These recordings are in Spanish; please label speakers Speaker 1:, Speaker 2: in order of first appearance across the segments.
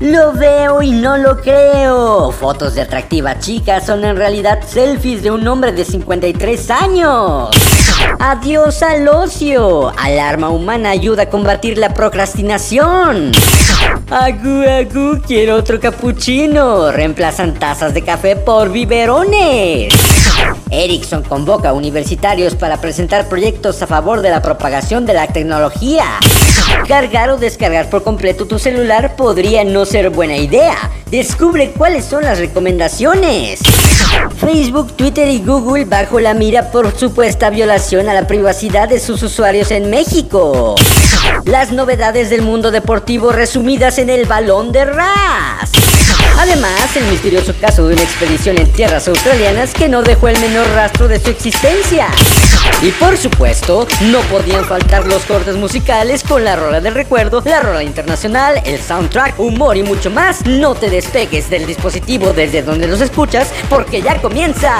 Speaker 1: Lo veo y no lo creo. Fotos de atractiva chica son en realidad selfies de un hombre de 53 años. Adiós al ocio. Alarma humana ayuda a combatir la procrastinación. Agu, agu, quiero otro capuchino. Reemplazan tazas de café por biberones. Ericsson convoca a universitarios para presentar proyectos a favor de la propagación de la tecnología. Cargar o descargar por completo tu celular podría no ser buena idea. Descubre cuáles son las recomendaciones. Facebook, Twitter y Google bajo la mira por supuesta violación a la privacidad de sus usuarios en México. Las novedades del mundo deportivo resumidas en el balón de Ras. Además, el misterioso caso de una expedición en tierras australianas que no dejó el menor rastro de su existencia. Y por supuesto, no podían faltar los cortes musicales con la rola del recuerdo, la rola internacional, el soundtrack, humor y mucho más. No te despegues del dispositivo desde donde los escuchas porque ya comienza.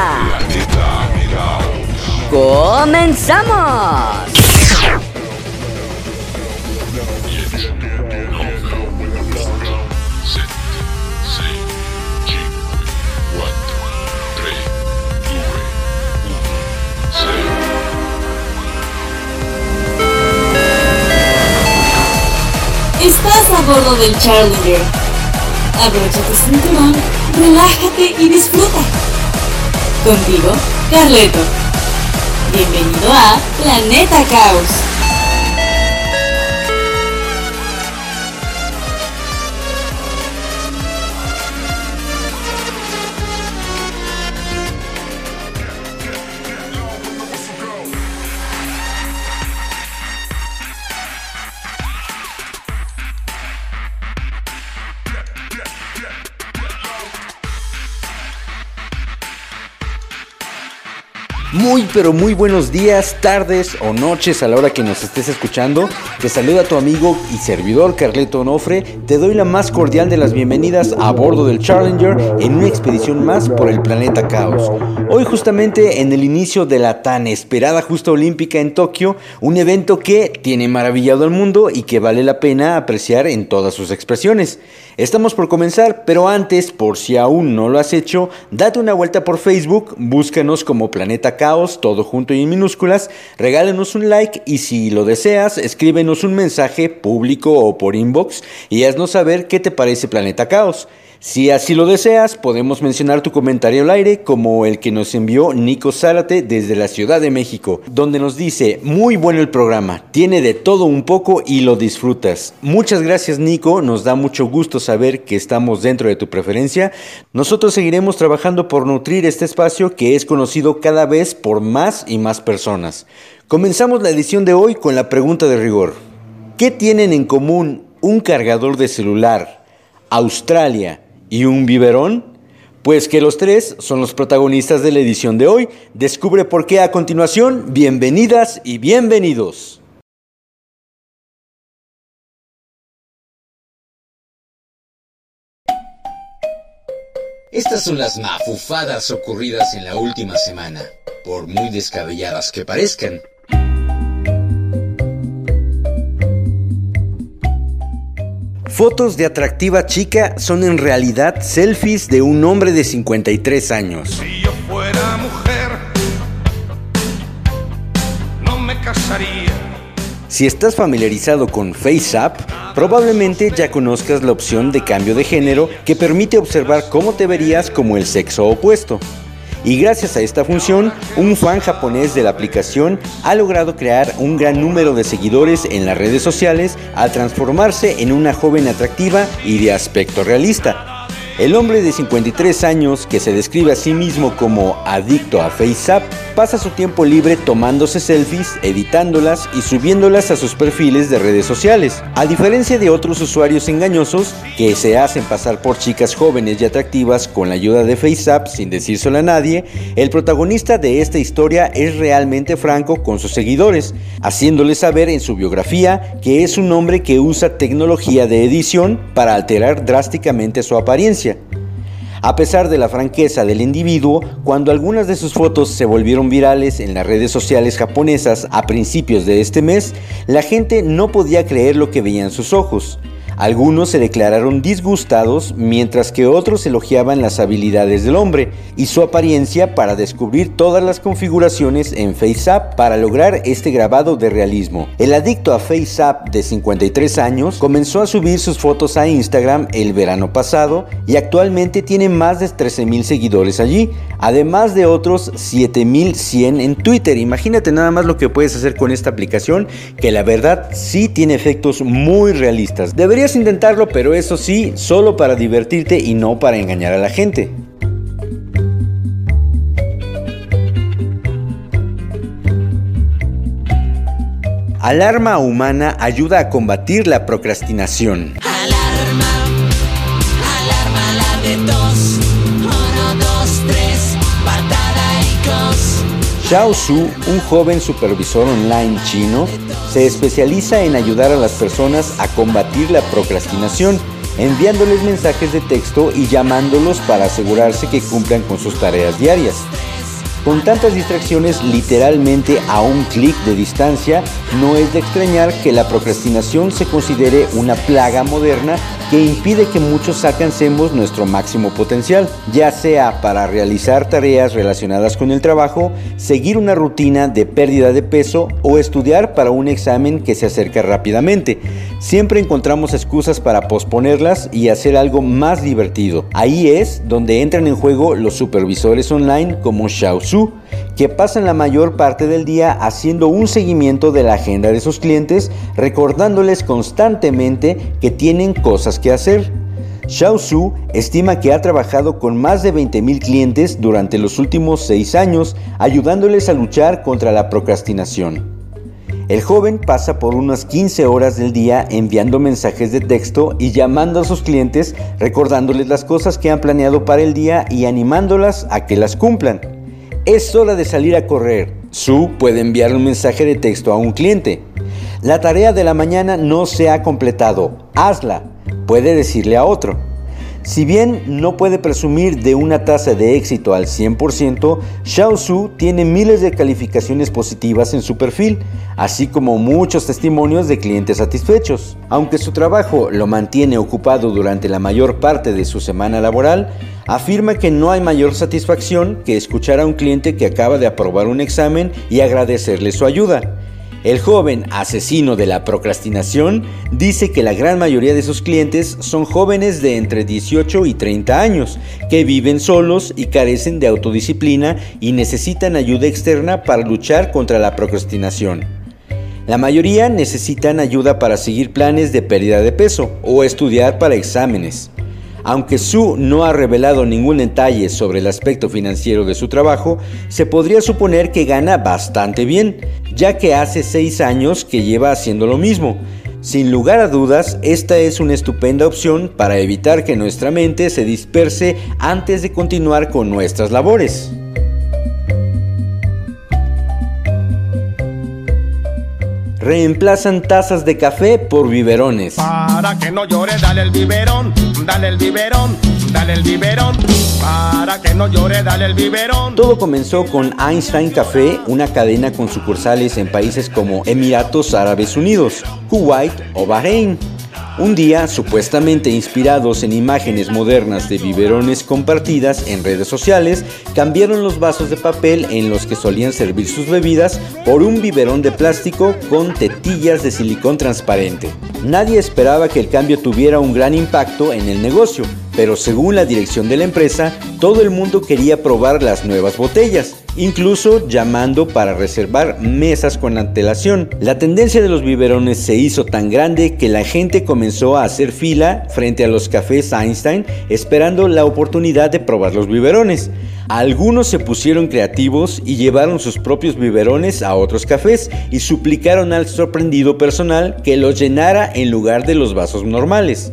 Speaker 1: ¡Comenzamos!
Speaker 2: Estás a bordo del Challenger. Abrocha tu cinturón, relájate y disfruta. Contigo, Carleto. Bienvenido a Planeta Caos.
Speaker 3: Pero muy buenos días, tardes o noches a la hora que nos estés escuchando. Te saluda tu amigo y servidor Carleto Onofre. Te doy la más cordial de las bienvenidas a bordo del Challenger en una expedición más por el planeta Caos. Hoy justamente en el inicio de la tan esperada justa olímpica en Tokio, un evento que tiene maravillado al mundo y que vale la pena apreciar en todas sus expresiones. Estamos por comenzar, pero antes, por si aún no lo has hecho, date una vuelta por Facebook, búscanos como Planeta Caos, todo junto y en minúsculas, regálanos un like y si lo deseas, escríbenos un mensaje público o por inbox y haznos saber qué te parece Planeta Caos. Si así lo deseas, podemos mencionar tu comentario al aire como el que nos envió Nico Zárate desde la Ciudad de México, donde nos dice, muy bueno el programa, tiene de todo un poco y lo disfrutas. Muchas gracias Nico, nos da mucho gusto saber que estamos dentro de tu preferencia. Nosotros seguiremos trabajando por nutrir este espacio que es conocido cada vez por más y más personas. Comenzamos la edición de hoy con la pregunta de rigor. ¿Qué tienen en común un cargador de celular, Australia, y un biberón? Pues que los tres son los protagonistas de la edición de hoy. Descubre por qué a continuación. Bienvenidas y bienvenidos.
Speaker 4: Estas son las mafufadas ocurridas en la última semana, por muy descabelladas que parezcan.
Speaker 3: Fotos de atractiva chica son en realidad selfies de un hombre de 53 años.
Speaker 5: Si yo fuera mujer, no me casaría.
Speaker 3: Si estás familiarizado con FaceApp, probablemente ya conozcas la opción de cambio de género que permite observar cómo te verías como el sexo opuesto. Y gracias a esta función, un fan japonés de la aplicación ha logrado crear un gran número de seguidores en las redes sociales al transformarse en una joven atractiva y de aspecto realista. El hombre de 53 años, que se describe a sí mismo como adicto a FaceApp, pasa su tiempo libre tomándose selfies, editándolas y subiéndolas a sus perfiles de redes sociales. A diferencia de otros usuarios engañosos que se hacen pasar por chicas jóvenes y atractivas con la ayuda de FaceApp sin decírselo a nadie, el protagonista de esta historia es realmente franco con sus seguidores, haciéndoles saber en su biografía que es un hombre que usa tecnología de edición para alterar drásticamente su apariencia. A pesar de la franqueza del individuo, cuando algunas de sus fotos se volvieron virales en las redes sociales japonesas a principios de este mes, la gente no podía creer lo que veían sus ojos. Algunos se declararon disgustados mientras que otros elogiaban las habilidades del hombre y su apariencia para descubrir todas las configuraciones en FaceApp para lograr este grabado de realismo. El adicto a FaceApp de 53 años comenzó a subir sus fotos a Instagram el verano pasado y actualmente tiene más de 13.000 seguidores allí, además de otros 7.100 en Twitter. Imagínate nada más lo que puedes hacer con esta aplicación que la verdad sí tiene efectos muy realistas. Intentarlo, pero eso sí, solo para divertirte y no para engañar a la gente. Alarma humana ayuda a combatir la procrastinación.
Speaker 6: Alarma, alarma la de tos. Uno, dos, tres, patada y cos.
Speaker 3: Xiao Su, un joven supervisor online chino, se especializa en ayudar a las personas a combatir la procrastinación, enviándoles mensajes de texto y llamándolos para asegurarse que cumplan con sus tareas diarias. Con tantas distracciones literalmente a un clic de distancia, no es de extrañar que la procrastinación se considere una plaga moderna que impide que muchos alcancemos nuestro máximo potencial, ya sea para realizar tareas relacionadas con el trabajo, seguir una rutina de pérdida de peso o estudiar para un examen que se acerca rápidamente. Siempre encontramos excusas para posponerlas y hacer algo más divertido. Ahí es donde entran en juego los supervisores online como Xiao Su, que pasan la mayor parte del día haciendo un seguimiento de la agenda de sus clientes, recordándoles constantemente que tienen cosas que hacer. Xiao Su estima que ha trabajado con más de 20.000 clientes durante los últimos 6 años, ayudándoles a luchar contra la procrastinación. El joven pasa por unas 15 horas del día enviando mensajes de texto y llamando a sus clientes, recordándoles las cosas que han planeado para el día y animándolas a que las cumplan. Es hora de salir a correr. Su puede enviar un mensaje de texto a un cliente. La tarea de la mañana no se ha completado. Hazla. Puede decirle a otro. Si bien no puede presumir de una tasa de éxito al 100%, Xiao Su tiene miles de calificaciones positivas en su perfil, así como muchos testimonios de clientes satisfechos. Aunque su trabajo lo mantiene ocupado durante la mayor parte de su semana laboral, afirma que no hay mayor satisfacción que escuchar a un cliente que acaba de aprobar un examen y agradecerle su ayuda. El joven asesino de la procrastinación dice que la gran mayoría de sus clientes son jóvenes de entre 18 y 30 años, que viven solos y carecen de autodisciplina y necesitan ayuda externa para luchar contra la procrastinación. La mayoría necesitan ayuda para seguir planes de pérdida de peso o estudiar para exámenes. Aunque Su no ha revelado ningún detalle sobre el aspecto financiero de su trabajo, se podría suponer que gana bastante bien, ya que hace seis años que lleva haciendo lo mismo. Sin lugar a dudas, esta es una estupenda opción para evitar que nuestra mente se disperse antes de continuar con nuestras labores. Reemplazan tazas de café por biberones.
Speaker 5: Para que no llore, dale el biberón, dale el biberón, dale el biberón. Para que no llore, dale el biberón.
Speaker 3: Todo comenzó con Einstein Café, una cadena con sucursales en países como Emiratos Árabes Unidos, Kuwait o Bahrein. Un día, supuestamente inspirados en imágenes modernas de biberones compartidas en redes sociales, cambiaron los vasos de papel en los que solían servir sus bebidas por un biberón de plástico con tetillas de silicón transparente. Nadie esperaba que el cambio tuviera un gran impacto en el negocio, pero según la dirección de la empresa, todo el mundo quería probar las nuevas botellas incluso llamando para reservar mesas con antelación. La tendencia de los biberones se hizo tan grande que la gente comenzó a hacer fila frente a los cafés Einstein esperando la oportunidad de probar los biberones. Algunos se pusieron creativos y llevaron sus propios biberones a otros cafés y suplicaron al sorprendido personal que los llenara en lugar de los vasos normales.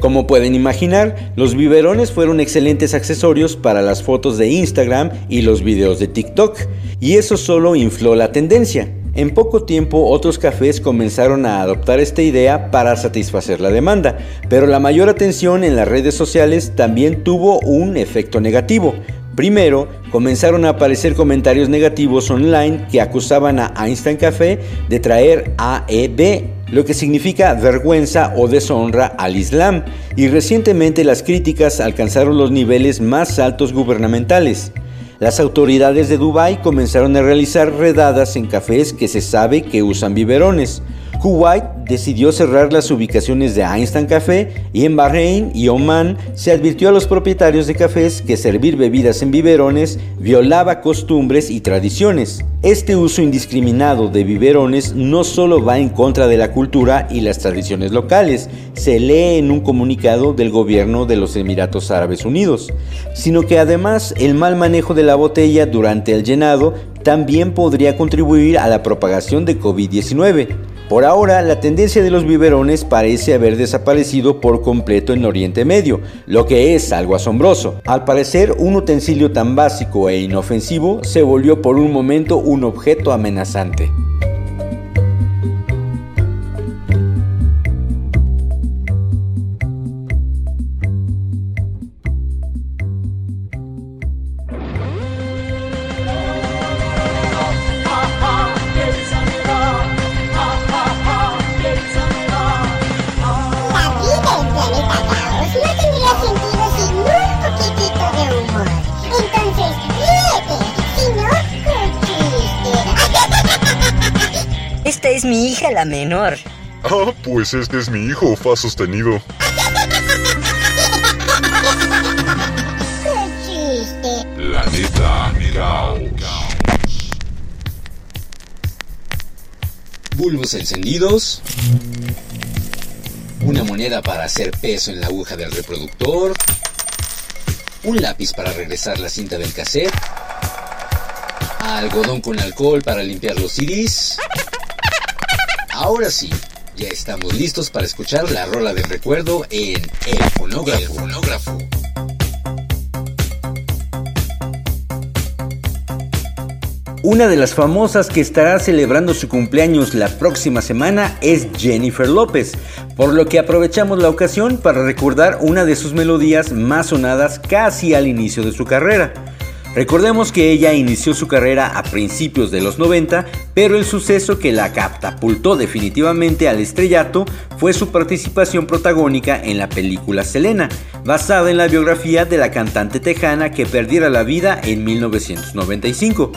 Speaker 3: Como pueden imaginar, los biberones fueron excelentes accesorios para las fotos de Instagram y los videos de TikTok, y eso solo infló la tendencia. En poco tiempo otros cafés comenzaron a adoptar esta idea para satisfacer la demanda, pero la mayor atención en las redes sociales también tuvo un efecto negativo. Primero, comenzaron a aparecer comentarios negativos online que acusaban a Einstein Café de traer AED, lo que significa vergüenza o deshonra al Islam, y recientemente las críticas alcanzaron los niveles más altos gubernamentales. Las autoridades de Dubái comenzaron a realizar redadas en cafés que se sabe que usan biberones. Kuwait decidió cerrar las ubicaciones de Einstein Café y en Bahrein y Oman se advirtió a los propietarios de cafés que servir bebidas en biberones violaba costumbres y tradiciones. Este uso indiscriminado de biberones no solo va en contra de la cultura y las tradiciones locales, se lee en un comunicado del gobierno de los Emiratos Árabes Unidos, sino que además el mal manejo de la botella durante el llenado también podría contribuir a la propagación de COVID-19. Por ahora, la tendencia de los biberones parece haber desaparecido por completo en Oriente Medio, lo que es algo asombroso. Al parecer, un utensilio tan básico e inofensivo se volvió por un momento un objeto amenazante.
Speaker 7: Ah, pues este es mi hijo, fa sostenido.
Speaker 8: Qué chiste.
Speaker 9: Planeta Caos.
Speaker 4: bulbos encendidos, una moneda para hacer peso en la aguja del reproductor, un lápiz para regresar la cinta del cassette, algodón con alcohol para limpiar los CDs. Ahora sí, ya estamos listos para escuchar la rola del recuerdo en El Fonógrafo. El fonógrafo.
Speaker 3: Una de las famosas que estará celebrando su cumpleaños la próxima semana es Jennifer López, por lo que aprovechamos la ocasión para recordar una de sus melodías más sonadas casi al inicio de su carrera. Recordemos que ella inició su carrera a principios de los 90, pero el suceso que la catapultó definitivamente al estrellato fue su participación protagónica en la película Selena, basada en la biografía de la cantante tejana que perdiera la vida en 1995.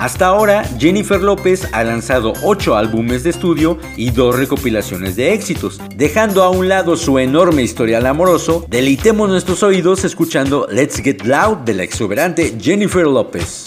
Speaker 3: Hasta ahora, Jennifer López ha lanzado 8 álbumes de estudio y 2 recopilaciones de éxitos. Dejando a un lado su enorme historial amoroso, deleitemos nuestros oídos escuchando Let's Get Loud de la exuberante Jennifer López.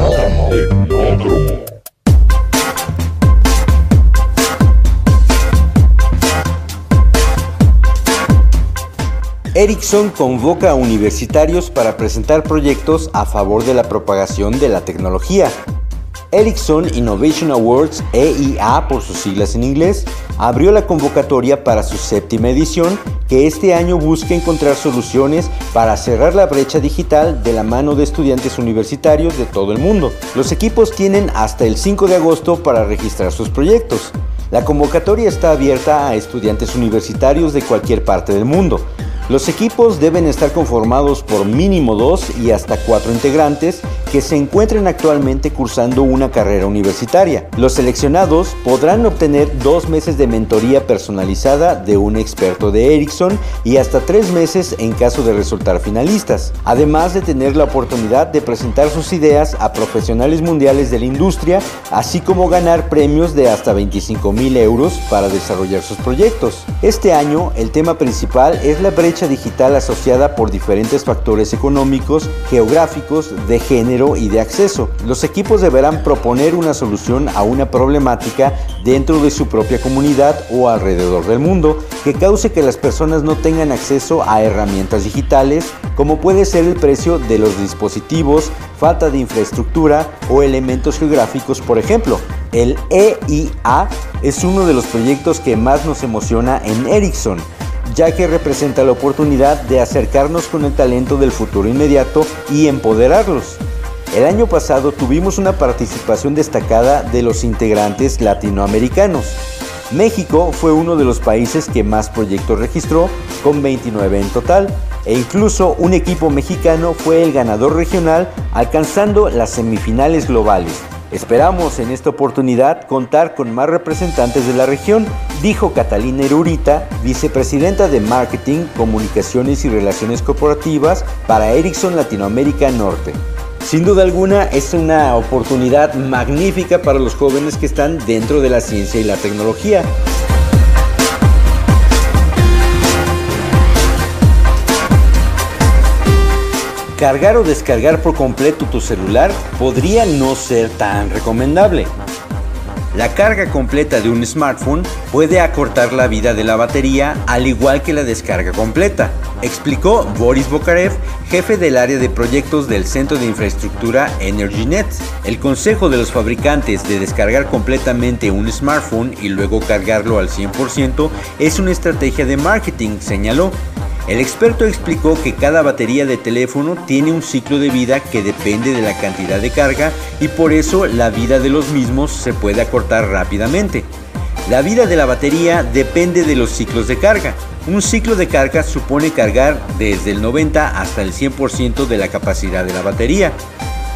Speaker 7: Tecnódromo.
Speaker 3: Ericsson convoca a universitarios para presentar proyectos a favor de la propagación de la tecnología. Ericsson Innovation Awards, EIA por sus siglas en inglés, abrió la convocatoria para su séptima edición que este año busca encontrar soluciones para cerrar la brecha digital de la mano de estudiantes universitarios de todo el mundo. Los equipos tienen hasta el 5 de agosto para registrar sus proyectos. La convocatoria está abierta a estudiantes universitarios de cualquier parte del mundo. Los equipos deben estar conformados por mínimo dos y hasta cuatro integrantes que se encuentren actualmente cursando una carrera universitaria. Los seleccionados podrán obtener dos meses de mentoría personalizada de un experto de Ericsson y hasta tres meses en caso de resultar finalistas, además de tener la oportunidad de presentar sus ideas a profesionales mundiales de la industria, así como ganar premios de hasta 25 mil euros para desarrollar sus proyectos. Este año el tema principal es la brecha digital asociada por diferentes factores económicos, geográficos, de género y de acceso. Los equipos deberán proponer una solución a una problemática dentro de su propia comunidad o alrededor del mundo que cause que las personas no tengan acceso a herramientas digitales, como puede ser el precio de los dispositivos, falta de infraestructura o elementos geográficos, por ejemplo. El EIA es uno de los proyectos que más nos emociona en Ericsson ya que representa la oportunidad de acercarnos con el talento del futuro inmediato y empoderarlos. El año pasado tuvimos una participación destacada de los integrantes latinoamericanos. México fue uno de los países que más proyectos registró, con 29 en total, e incluso un equipo mexicano fue el ganador regional alcanzando las semifinales globales. Esperamos en esta oportunidad contar con más representantes de la región, dijo Catalina Erurita, vicepresidenta de Marketing, Comunicaciones y Relaciones Corporativas para Ericsson Latinoamérica Norte. Sin duda alguna es una oportunidad magnífica para los jóvenes que están dentro de la ciencia y la tecnología. Cargar o descargar por completo tu celular podría no ser tan recomendable. La carga completa de un smartphone puede acortar la vida de la batería al igual que la descarga completa, explicó Boris Bokarev, jefe del área de proyectos del Centro de Infraestructura EnergyNet. El consejo de los fabricantes de descargar completamente un smartphone y luego cargarlo al 100% es una estrategia de marketing, señaló. El experto explicó que cada batería de teléfono tiene un ciclo de vida que depende de la cantidad de carga y por eso la vida de los mismos se puede acortar rápidamente. La vida de la batería depende de los ciclos de carga. Un ciclo de carga supone cargar desde el 90 hasta el 100% de la capacidad de la batería.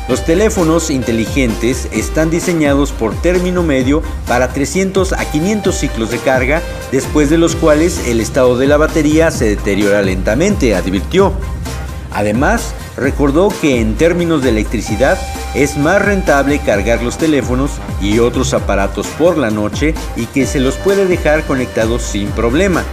Speaker 3: Los teléfonos inteligentes están diseñados por término medio para 300 a 500 ciclos de carga, después de los cuales el estado de la batería se deteriora lentamente, advirtió. Además, recordó que en términos de electricidad es más rentable cargar los teléfonos y otros aparatos por la noche y que se los puede dejar conectados sin problema.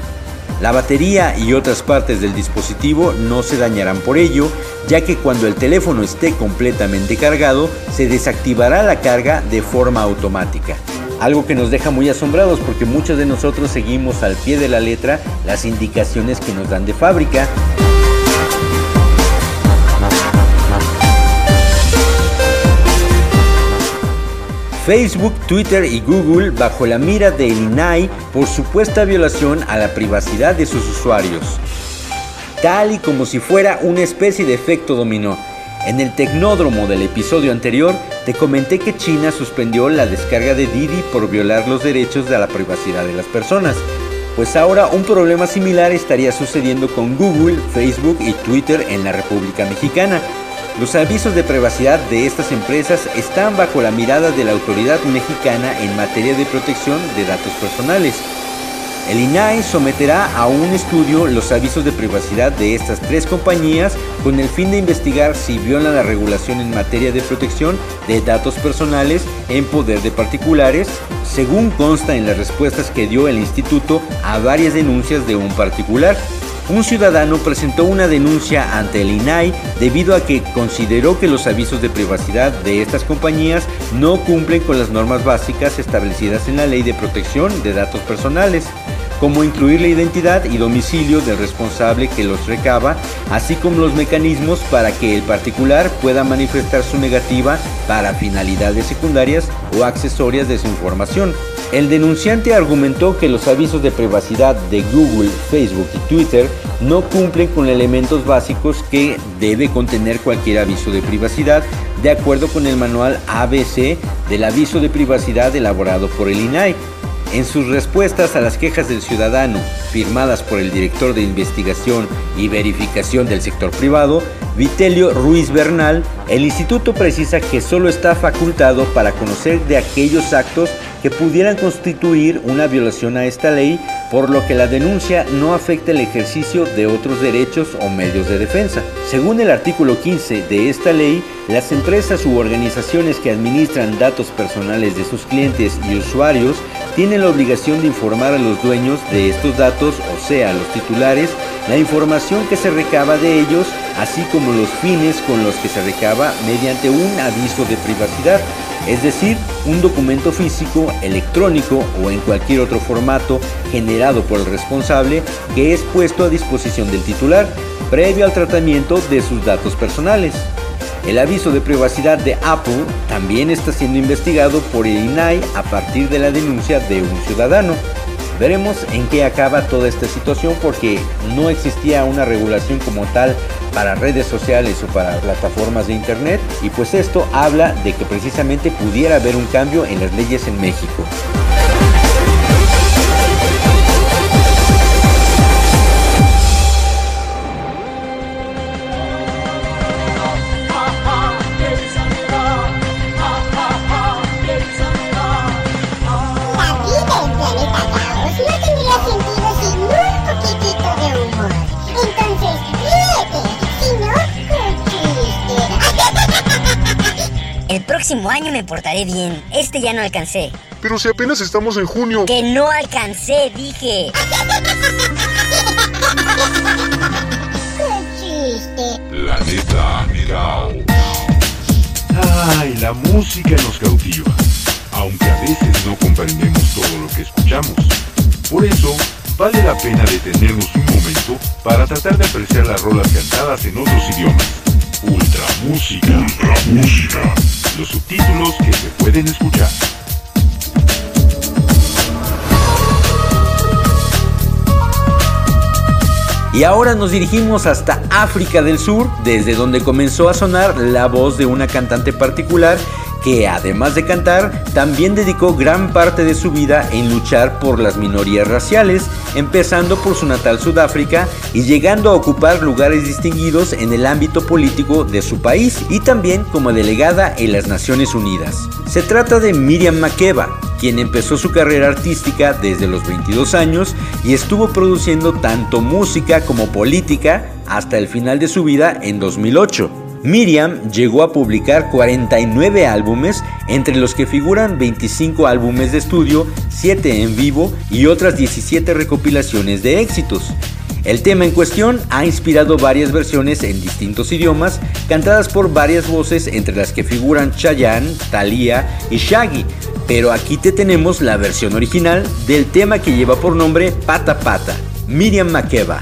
Speaker 3: La batería y otras partes del dispositivo no se dañarán por ello, ya que cuando el teléfono esté completamente cargado, se desactivará la carga de forma automática. Algo que nos deja muy asombrados porque muchos de nosotros seguimos al pie de la letra las indicaciones que nos dan de fábrica. Facebook, Twitter y Google bajo la mira del INAI por supuesta violación a la privacidad de sus usuarios. Tal y como si fuera una especie de efecto dominó. En el tecnódromo del episodio anterior te comenté que China suspendió la descarga de Didi por violar los derechos de la privacidad de las personas. Pues ahora un problema similar estaría sucediendo con Google, Facebook y Twitter en la República Mexicana. Los avisos de privacidad de estas empresas están bajo la mirada de la autoridad mexicana en materia de protección de datos personales. El INAI someterá a un estudio los avisos de privacidad de estas tres compañías con el fin de investigar si violan la regulación en materia de protección de datos personales en poder de particulares, según consta en las respuestas que dio el instituto a varias denuncias de un particular. Un ciudadano presentó una denuncia ante el INAI debido a que consideró que los avisos de privacidad de estas compañías no cumplen con las normas básicas establecidas en la Ley de Protección de Datos Personales, como incluir la identidad y domicilio del responsable que los recaba, así como los mecanismos para que el particular pueda manifestar su negativa para finalidades secundarias o accesorias de su información. El denunciante argumentó que los avisos de privacidad de Google, Facebook y Twitter no cumplen con elementos básicos que debe contener cualquier aviso de privacidad, de acuerdo con el manual ABC del aviso de privacidad elaborado por el INAI. En sus respuestas a las quejas del ciudadano, firmadas por el director de investigación y verificación del sector privado, Vitelio Ruiz Bernal, el instituto precisa que solo está facultado para conocer de aquellos actos que pudieran constituir una violación a esta ley, por lo que la denuncia no afecta el ejercicio de otros derechos o medios de defensa. Según el artículo 15 de esta ley, las empresas u organizaciones que administran datos personales de sus clientes y usuarios tienen la obligación de informar a los dueños de estos datos, o sea, a los titulares, la información que se recaba de ellos, así como los fines con los que se recaba mediante un aviso de privacidad, es decir, un documento físico, electrónico o en cualquier otro formato generado por el responsable que es puesto a disposición del titular, previo al tratamiento de sus datos personales. El aviso de privacidad de Apple también está siendo investigado por el INAI a partir de la denuncia de un ciudadano. Veremos en qué acaba toda esta situación porque no existía una regulación como tal para redes sociales o para plataformas de internet y pues esto habla de que precisamente pudiera haber un cambio en las leyes en México.
Speaker 1: Próximo año me portaré bien. Este ya no alcancé.
Speaker 7: Pero si apenas estamos en junio.
Speaker 1: Que no alcancé, dije.
Speaker 8: chiste.
Speaker 9: Planeta Mirao.
Speaker 7: Ay, la música nos cautiva, aunque a veces no comprendemos todo lo que escuchamos. Por eso, vale la pena detenernos un momento para tratar de apreciar las rolas cantadas en otros idiomas. Ultra música. Ultra música. Los subtítulos que se pueden escuchar.
Speaker 3: Y ahora nos dirigimos hasta África del Sur, desde donde comenzó a sonar la voz de una cantante particular que además de cantar, también dedicó gran parte de su vida en luchar por las minorías raciales, empezando por su natal Sudáfrica y llegando a ocupar lugares distinguidos en el ámbito político de su país y también como delegada en las Naciones Unidas. Se trata de Miriam Makeba, quien empezó su carrera artística desde los 22 años y estuvo produciendo tanto música como política hasta el final de su vida en 2008. Miriam llegó a publicar 49 álbumes, entre los que figuran 25 álbumes de estudio, 7 en vivo y otras 17 recopilaciones de éxitos. El tema en cuestión ha inspirado varias versiones en distintos idiomas, cantadas por varias voces entre las que figuran Chayanne, Thalía y Shaggy, pero aquí te tenemos la versión original del tema que lleva por nombre Pata Pata, Miriam Makeba.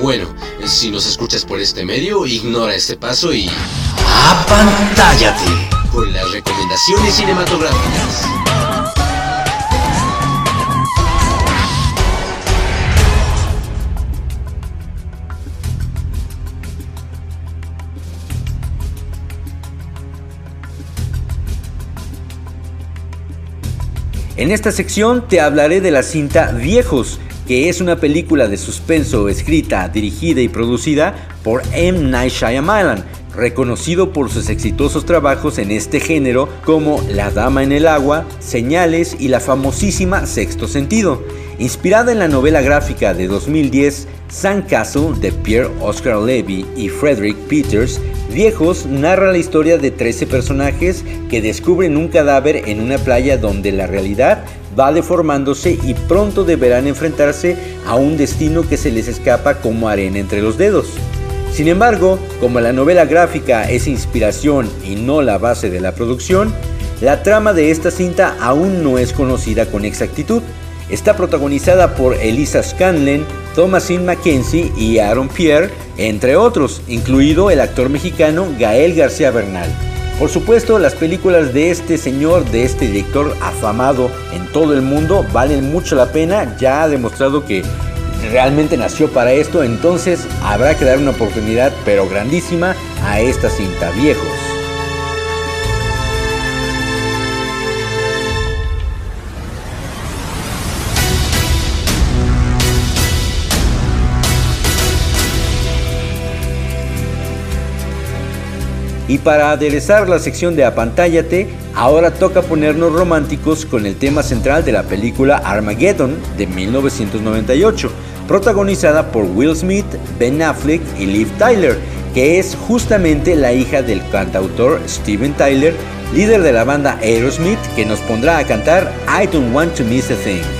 Speaker 10: Bueno, si nos escuchas por este medio, ignora este paso y... ¡Apantállate! Con las recomendaciones cinematográficas.
Speaker 3: En esta sección te hablaré de la cinta Viejos, que es una película de suspenso escrita, dirigida y producida por M. Night Shyamalan, reconocido por sus exitosos trabajos en este género como La Dama en el Agua, Señales y la famosísima Sexto Sentido. Inspirada en la novela gráfica de 2010 Sandcastle de Pierre Oscar Levy y Frederick Peters, Viejos narra la historia de 13 personajes que descubren un cadáver en una playa donde la realidad va deformándose y pronto deberán enfrentarse a un destino que se les escapa como arena entre los dedos. Sin embargo, como la novela gráfica es inspiración y no la base de la producción, la trama de esta cinta aún no es conocida con exactitud. Está protagonizada por Elisa Scanlon, Thomasin Mackenzie y Aaron Pierre, entre otros, incluido el actor mexicano Gael García Bernal. Por supuesto, las películas de este señor, de este director afamado en todo el mundo, valen mucho la pena. Ya ha demostrado que realmente nació para esto, entonces habrá que dar una oportunidad, pero grandísima, a esta cinta viejos. Y para aderezar la sección de Apantállate, ahora toca ponernos románticos con el tema central de la película Armageddon de 1998, protagonizada por Will Smith, Ben Affleck y Liv Tyler, que es justamente la hija del cantautor Steven Tyler, líder de la banda Aerosmith, que nos pondrá a cantar I Don't Want to Miss a Thing.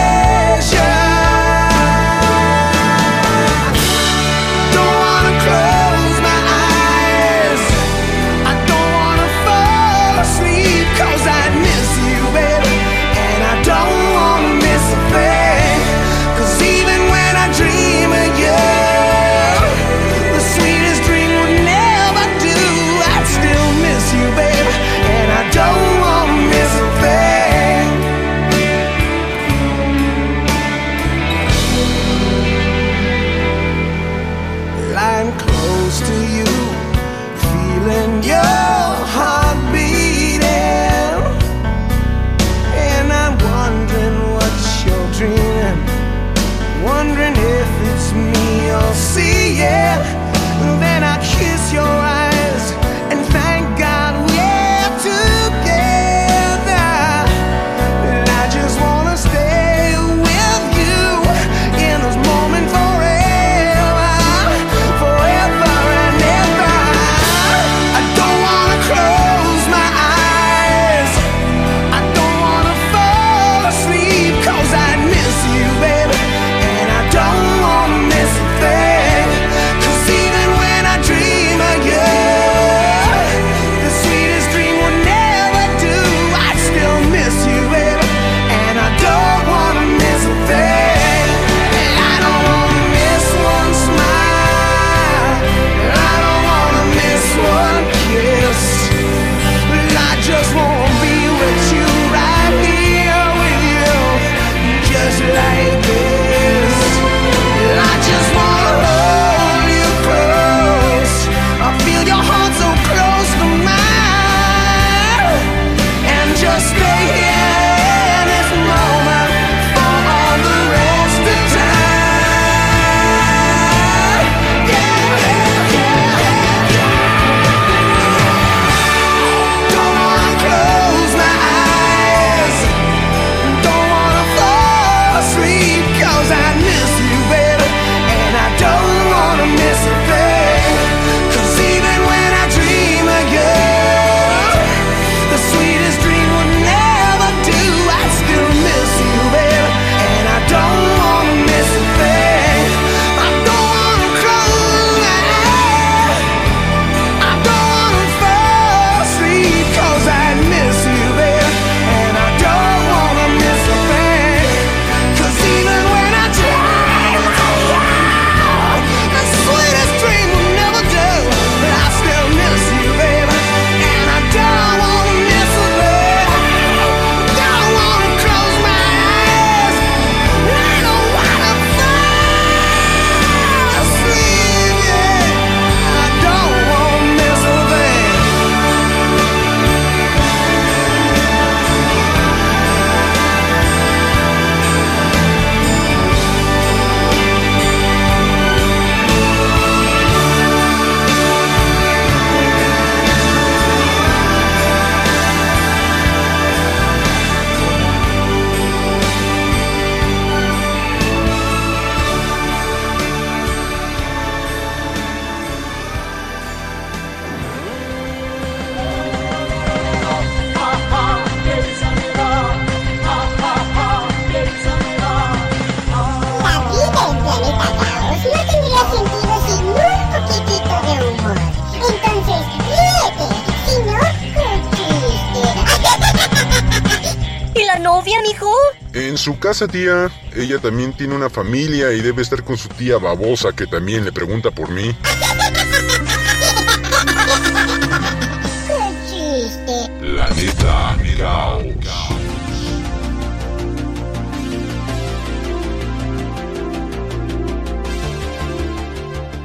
Speaker 7: esa tía, ella también tiene una familia y debe estar con su tía babosa que también le pregunta por mí.
Speaker 8: La
Speaker 9: neta, amigos.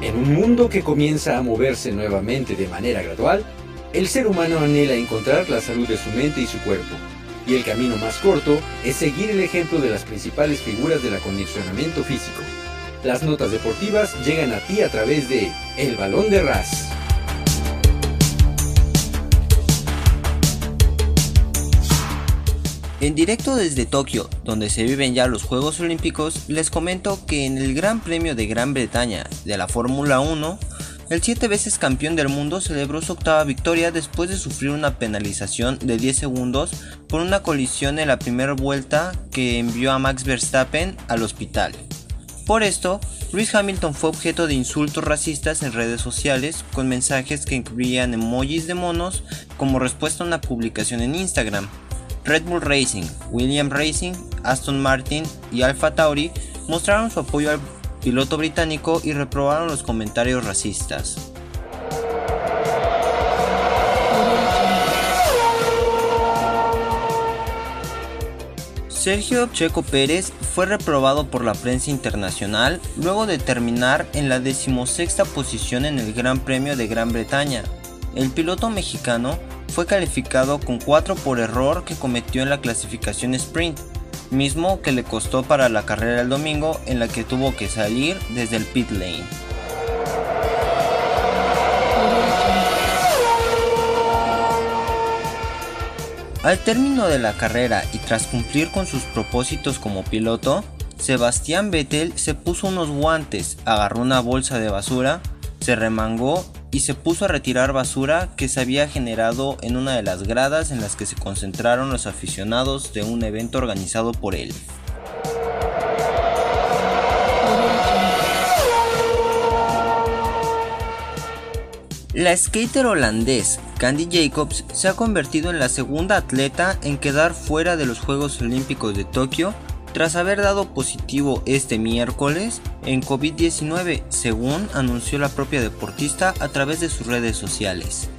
Speaker 3: En un mundo que comienza a moverse nuevamente de manera gradual, el ser humano anhela encontrar la salud de su mente y su cuerpo y el camino más corto es seguir el ejemplo de las principales figuras del acondicionamiento físico. Las notas deportivas llegan a ti a través de El Balón de Ras.
Speaker 11: En directo desde Tokio, donde se viven ya los Juegos Olímpicos, les comento que en el Gran Premio de Gran Bretaña de la Fórmula 1, el siete veces campeón del mundo celebró su octava victoria después de sufrir una penalización de 10 segundos por una colisión en la primera vuelta que envió a Max Verstappen al hospital. Por esto, Lewis Hamilton fue objeto de insultos racistas en redes sociales con mensajes que incluían emojis de monos como respuesta a una publicación en Instagram. Red Bull Racing, Williams Racing, Aston Martin y Alfa Tauri mostraron su apoyo al piloto británico y reprobaron los comentarios racistas. Sergio Checo Pérez fue reprobado por la prensa internacional luego de terminar en la decimosexta posición en el Gran Premio de Gran Bretaña. El piloto mexicano fue calificado con 4 por error que cometió en la clasificación sprint, mismo que le costó para la carrera del domingo en la que tuvo que salir desde el pit lane. Al término de la carrera y tras cumplir con sus propósitos como piloto, Sebastián Vettel se puso unos guantes, agarró una bolsa de basura, se remangó y se puso a retirar basura que se había generado en una de las gradas en las que se concentraron los aficionados de un evento organizado por él. La skater holandés Candy Jacobs se ha convertido en la segunda atleta en quedar fuera de los Juegos Olímpicos de Tokio tras haber dado positivo este miércoles en COVID-19, según anunció la propia deportista a través de sus redes sociales.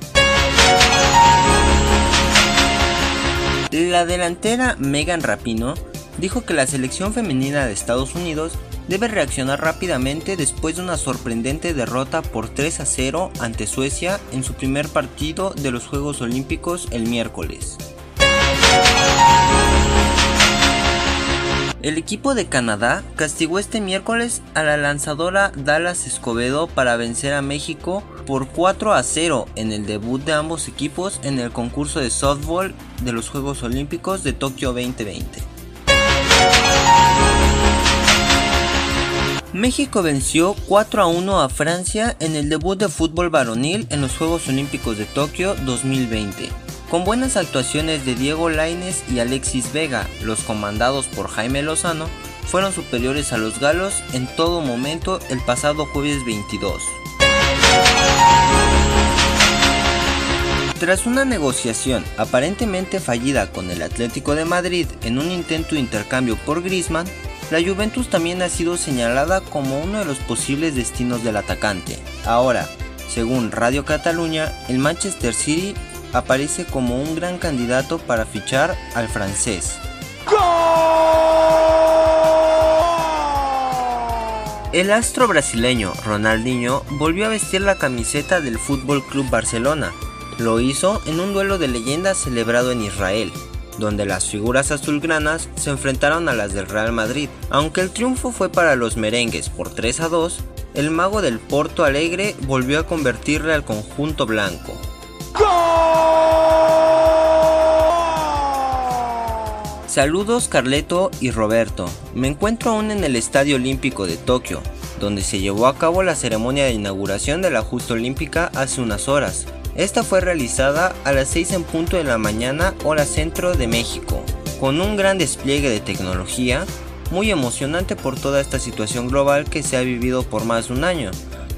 Speaker 11: La delantera Megan Rapino dijo que la selección femenina de Estados Unidos debe reaccionar rápidamente después de una sorprendente derrota por 3 a 0 ante Suecia en su primer partido de los Juegos Olímpicos el miércoles. El equipo de Canadá castigó este miércoles a la lanzadora Dallas Escobedo para vencer a México por 4 a 0 en el debut de ambos equipos en el concurso de softball de los Juegos Olímpicos de Tokio 2020. México venció 4 a 1 a Francia en el debut de fútbol varonil en los Juegos Olímpicos de Tokio 2020. Con buenas actuaciones de Diego Lainez y Alexis Vega, los comandados por Jaime Lozano fueron superiores a los galos en todo momento el pasado jueves 22. Tras una negociación aparentemente fallida con el Atlético de Madrid en un intento de intercambio por Griezmann, la Juventus también ha sido señalada como uno de los posibles destinos del atacante. Ahora, según Radio Cataluña, el Manchester City aparece como un gran candidato para fichar al francés. El astro brasileño Ronaldinho volvió a vestir la camiseta del Fútbol Club Barcelona. Lo hizo en un duelo de leyendas celebrado en Israel, donde las figuras azulgranas se enfrentaron a las del Real Madrid. Aunque el triunfo fue para los merengues por 3 a 2, el mago del Porto Alegre volvió a convertirle al conjunto blanco. Saludos Carleto y Roberto. Me encuentro aún en el Estadio Olímpico de Tokio, donde se llevó a cabo la ceremonia de inauguración de la justa olímpica hace unas horas. Esta fue realizada a las 6 en punto de la mañana hora centro de México, con un gran despliegue de tecnología, muy emocionante por toda esta situación global que se ha vivido por más de un año.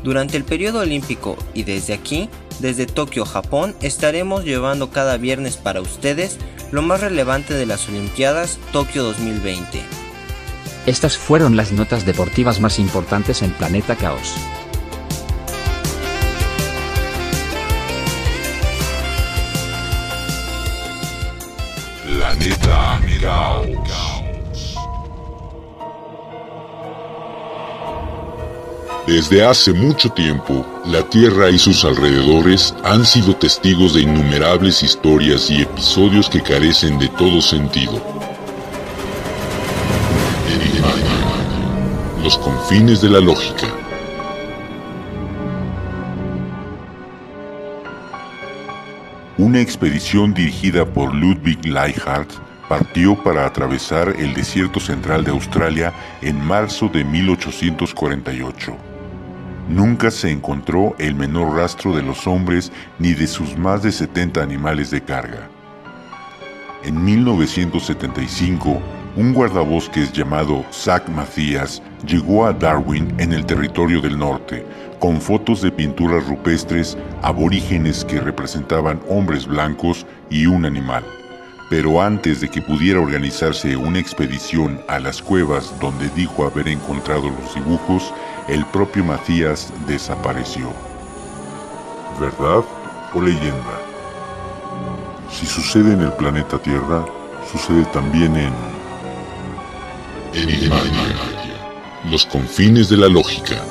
Speaker 11: Durante el periodo olímpico y desde aquí, desde Tokio, Japón, estaremos llevando cada viernes para ustedes lo más relevante de las Olimpiadas Tokio 2020.
Speaker 12: Estas fueron las notas deportivas más importantes en Planeta Caos.
Speaker 9: Planeta Caos. Desde hace mucho tiempo, la Tierra y sus alrededores han sido testigos de innumerables historias y episodios que carecen de todo sentido. Los confines de la lógica. Una expedición dirigida por Ludwig Leichhardt partió para atravesar el desierto central de Australia en marzo de 1848. Nunca se encontró el menor rastro de los hombres ni de sus más de 70 animales de carga. En 1975, un guardabosques llamado Zach Matthias llegó a Darwin en el territorio del norte, con fotos de pinturas rupestres aborígenes que representaban hombres blancos y un animal. Pero antes de que pudiera organizarse una expedición a las cuevas donde dijo haber encontrado los dibujos, el propio Matías desapareció. ¿Verdad o leyenda? Si sucede en el planeta Tierra, sucede también en... Enigmatia. Los confines de la lógica.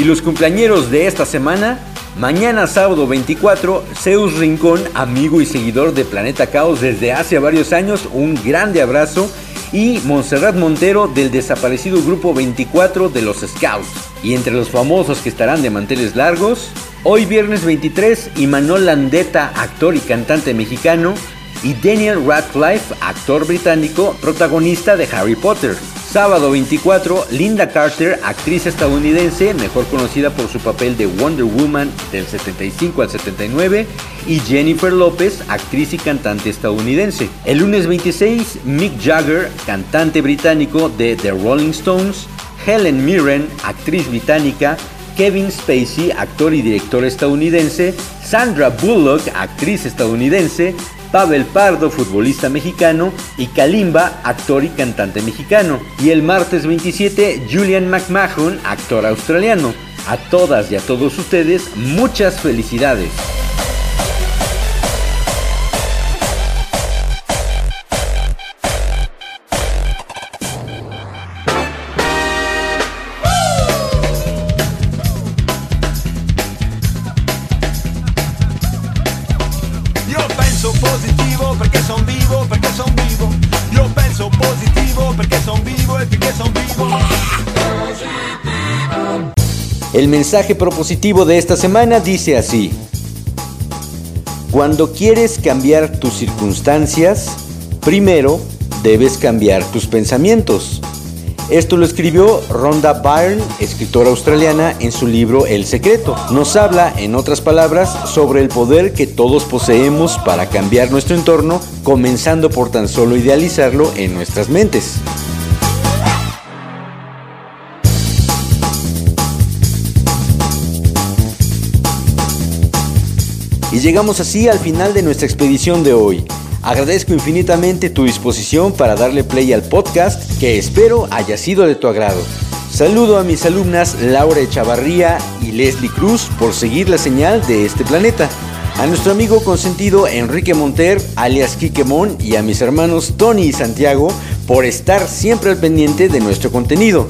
Speaker 3: Y los cumpleañeros de esta semana, mañana sábado 24, Zeus Rincón, amigo y seguidor de Planeta Caos desde hace varios años, un grande abrazo. Y Montserrat Montero del desaparecido grupo 24 de los Scouts. Y entre los famosos que estarán de manteles largos, hoy viernes 23, Imanol Landeta, actor y cantante mexicano, y Daniel Radcliffe, actor británico, protagonista de Harry Potter. Sábado 24, Linda Carter, actriz estadounidense, mejor conocida por su papel de Wonder Woman del 75 al 79, y Jennifer López, actriz y cantante estadounidense. El lunes 26, Mick Jagger, cantante británico de The Rolling Stones, Helen Mirren, actriz británica, Kevin Spacey, actor y director estadounidense, Sandra Bullock, actriz estadounidense, Pavel Pardo, futbolista mexicano, y Kalimba, actor y cantante mexicano. Y el martes 27, Julian McMahon, actor australiano. A todas y a todos ustedes, muchas felicidades. El mensaje propositivo de esta semana dice así. Cuando quieres cambiar tus circunstancias, primero debes cambiar tus pensamientos. Esto lo escribió Rhonda Byrne, escritora australiana, en su libro El Secreto. Nos habla, en otras palabras, sobre el poder que todos poseemos para cambiar nuestro entorno, comenzando por tan solo idealizarlo en nuestras mentes. Llegamos así al final de nuestra expedición de hoy. Agradezco infinitamente tu disposición para darle play al podcast que espero haya sido de tu agrado. Saludo a mis alumnas Laura Echavarría y Leslie Cruz por seguir la señal de este planeta. A nuestro amigo consentido Enrique Monter, alias Quiquemón, y a mis hermanos Tony y Santiago por estar siempre al pendiente de nuestro contenido.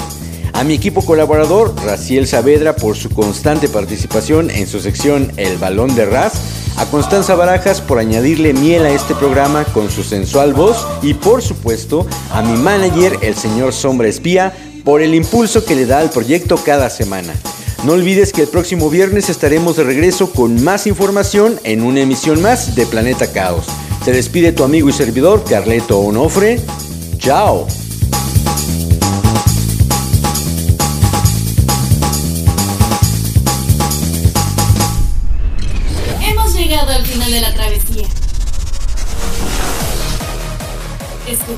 Speaker 3: A mi equipo colaborador, Raciel Saavedra, por su constante participación en su sección El Balón de Ras. A Constanza Barajas por añadirle miel a este programa con su sensual voz. Y por supuesto, a mi manager, el señor Sombra Espía, por el impulso que le da al proyecto cada semana. No olvides que el próximo viernes estaremos de regreso con más información en una emisión más de Planeta Caos. Se despide tu amigo y servidor, Carleto Onofre. Chao.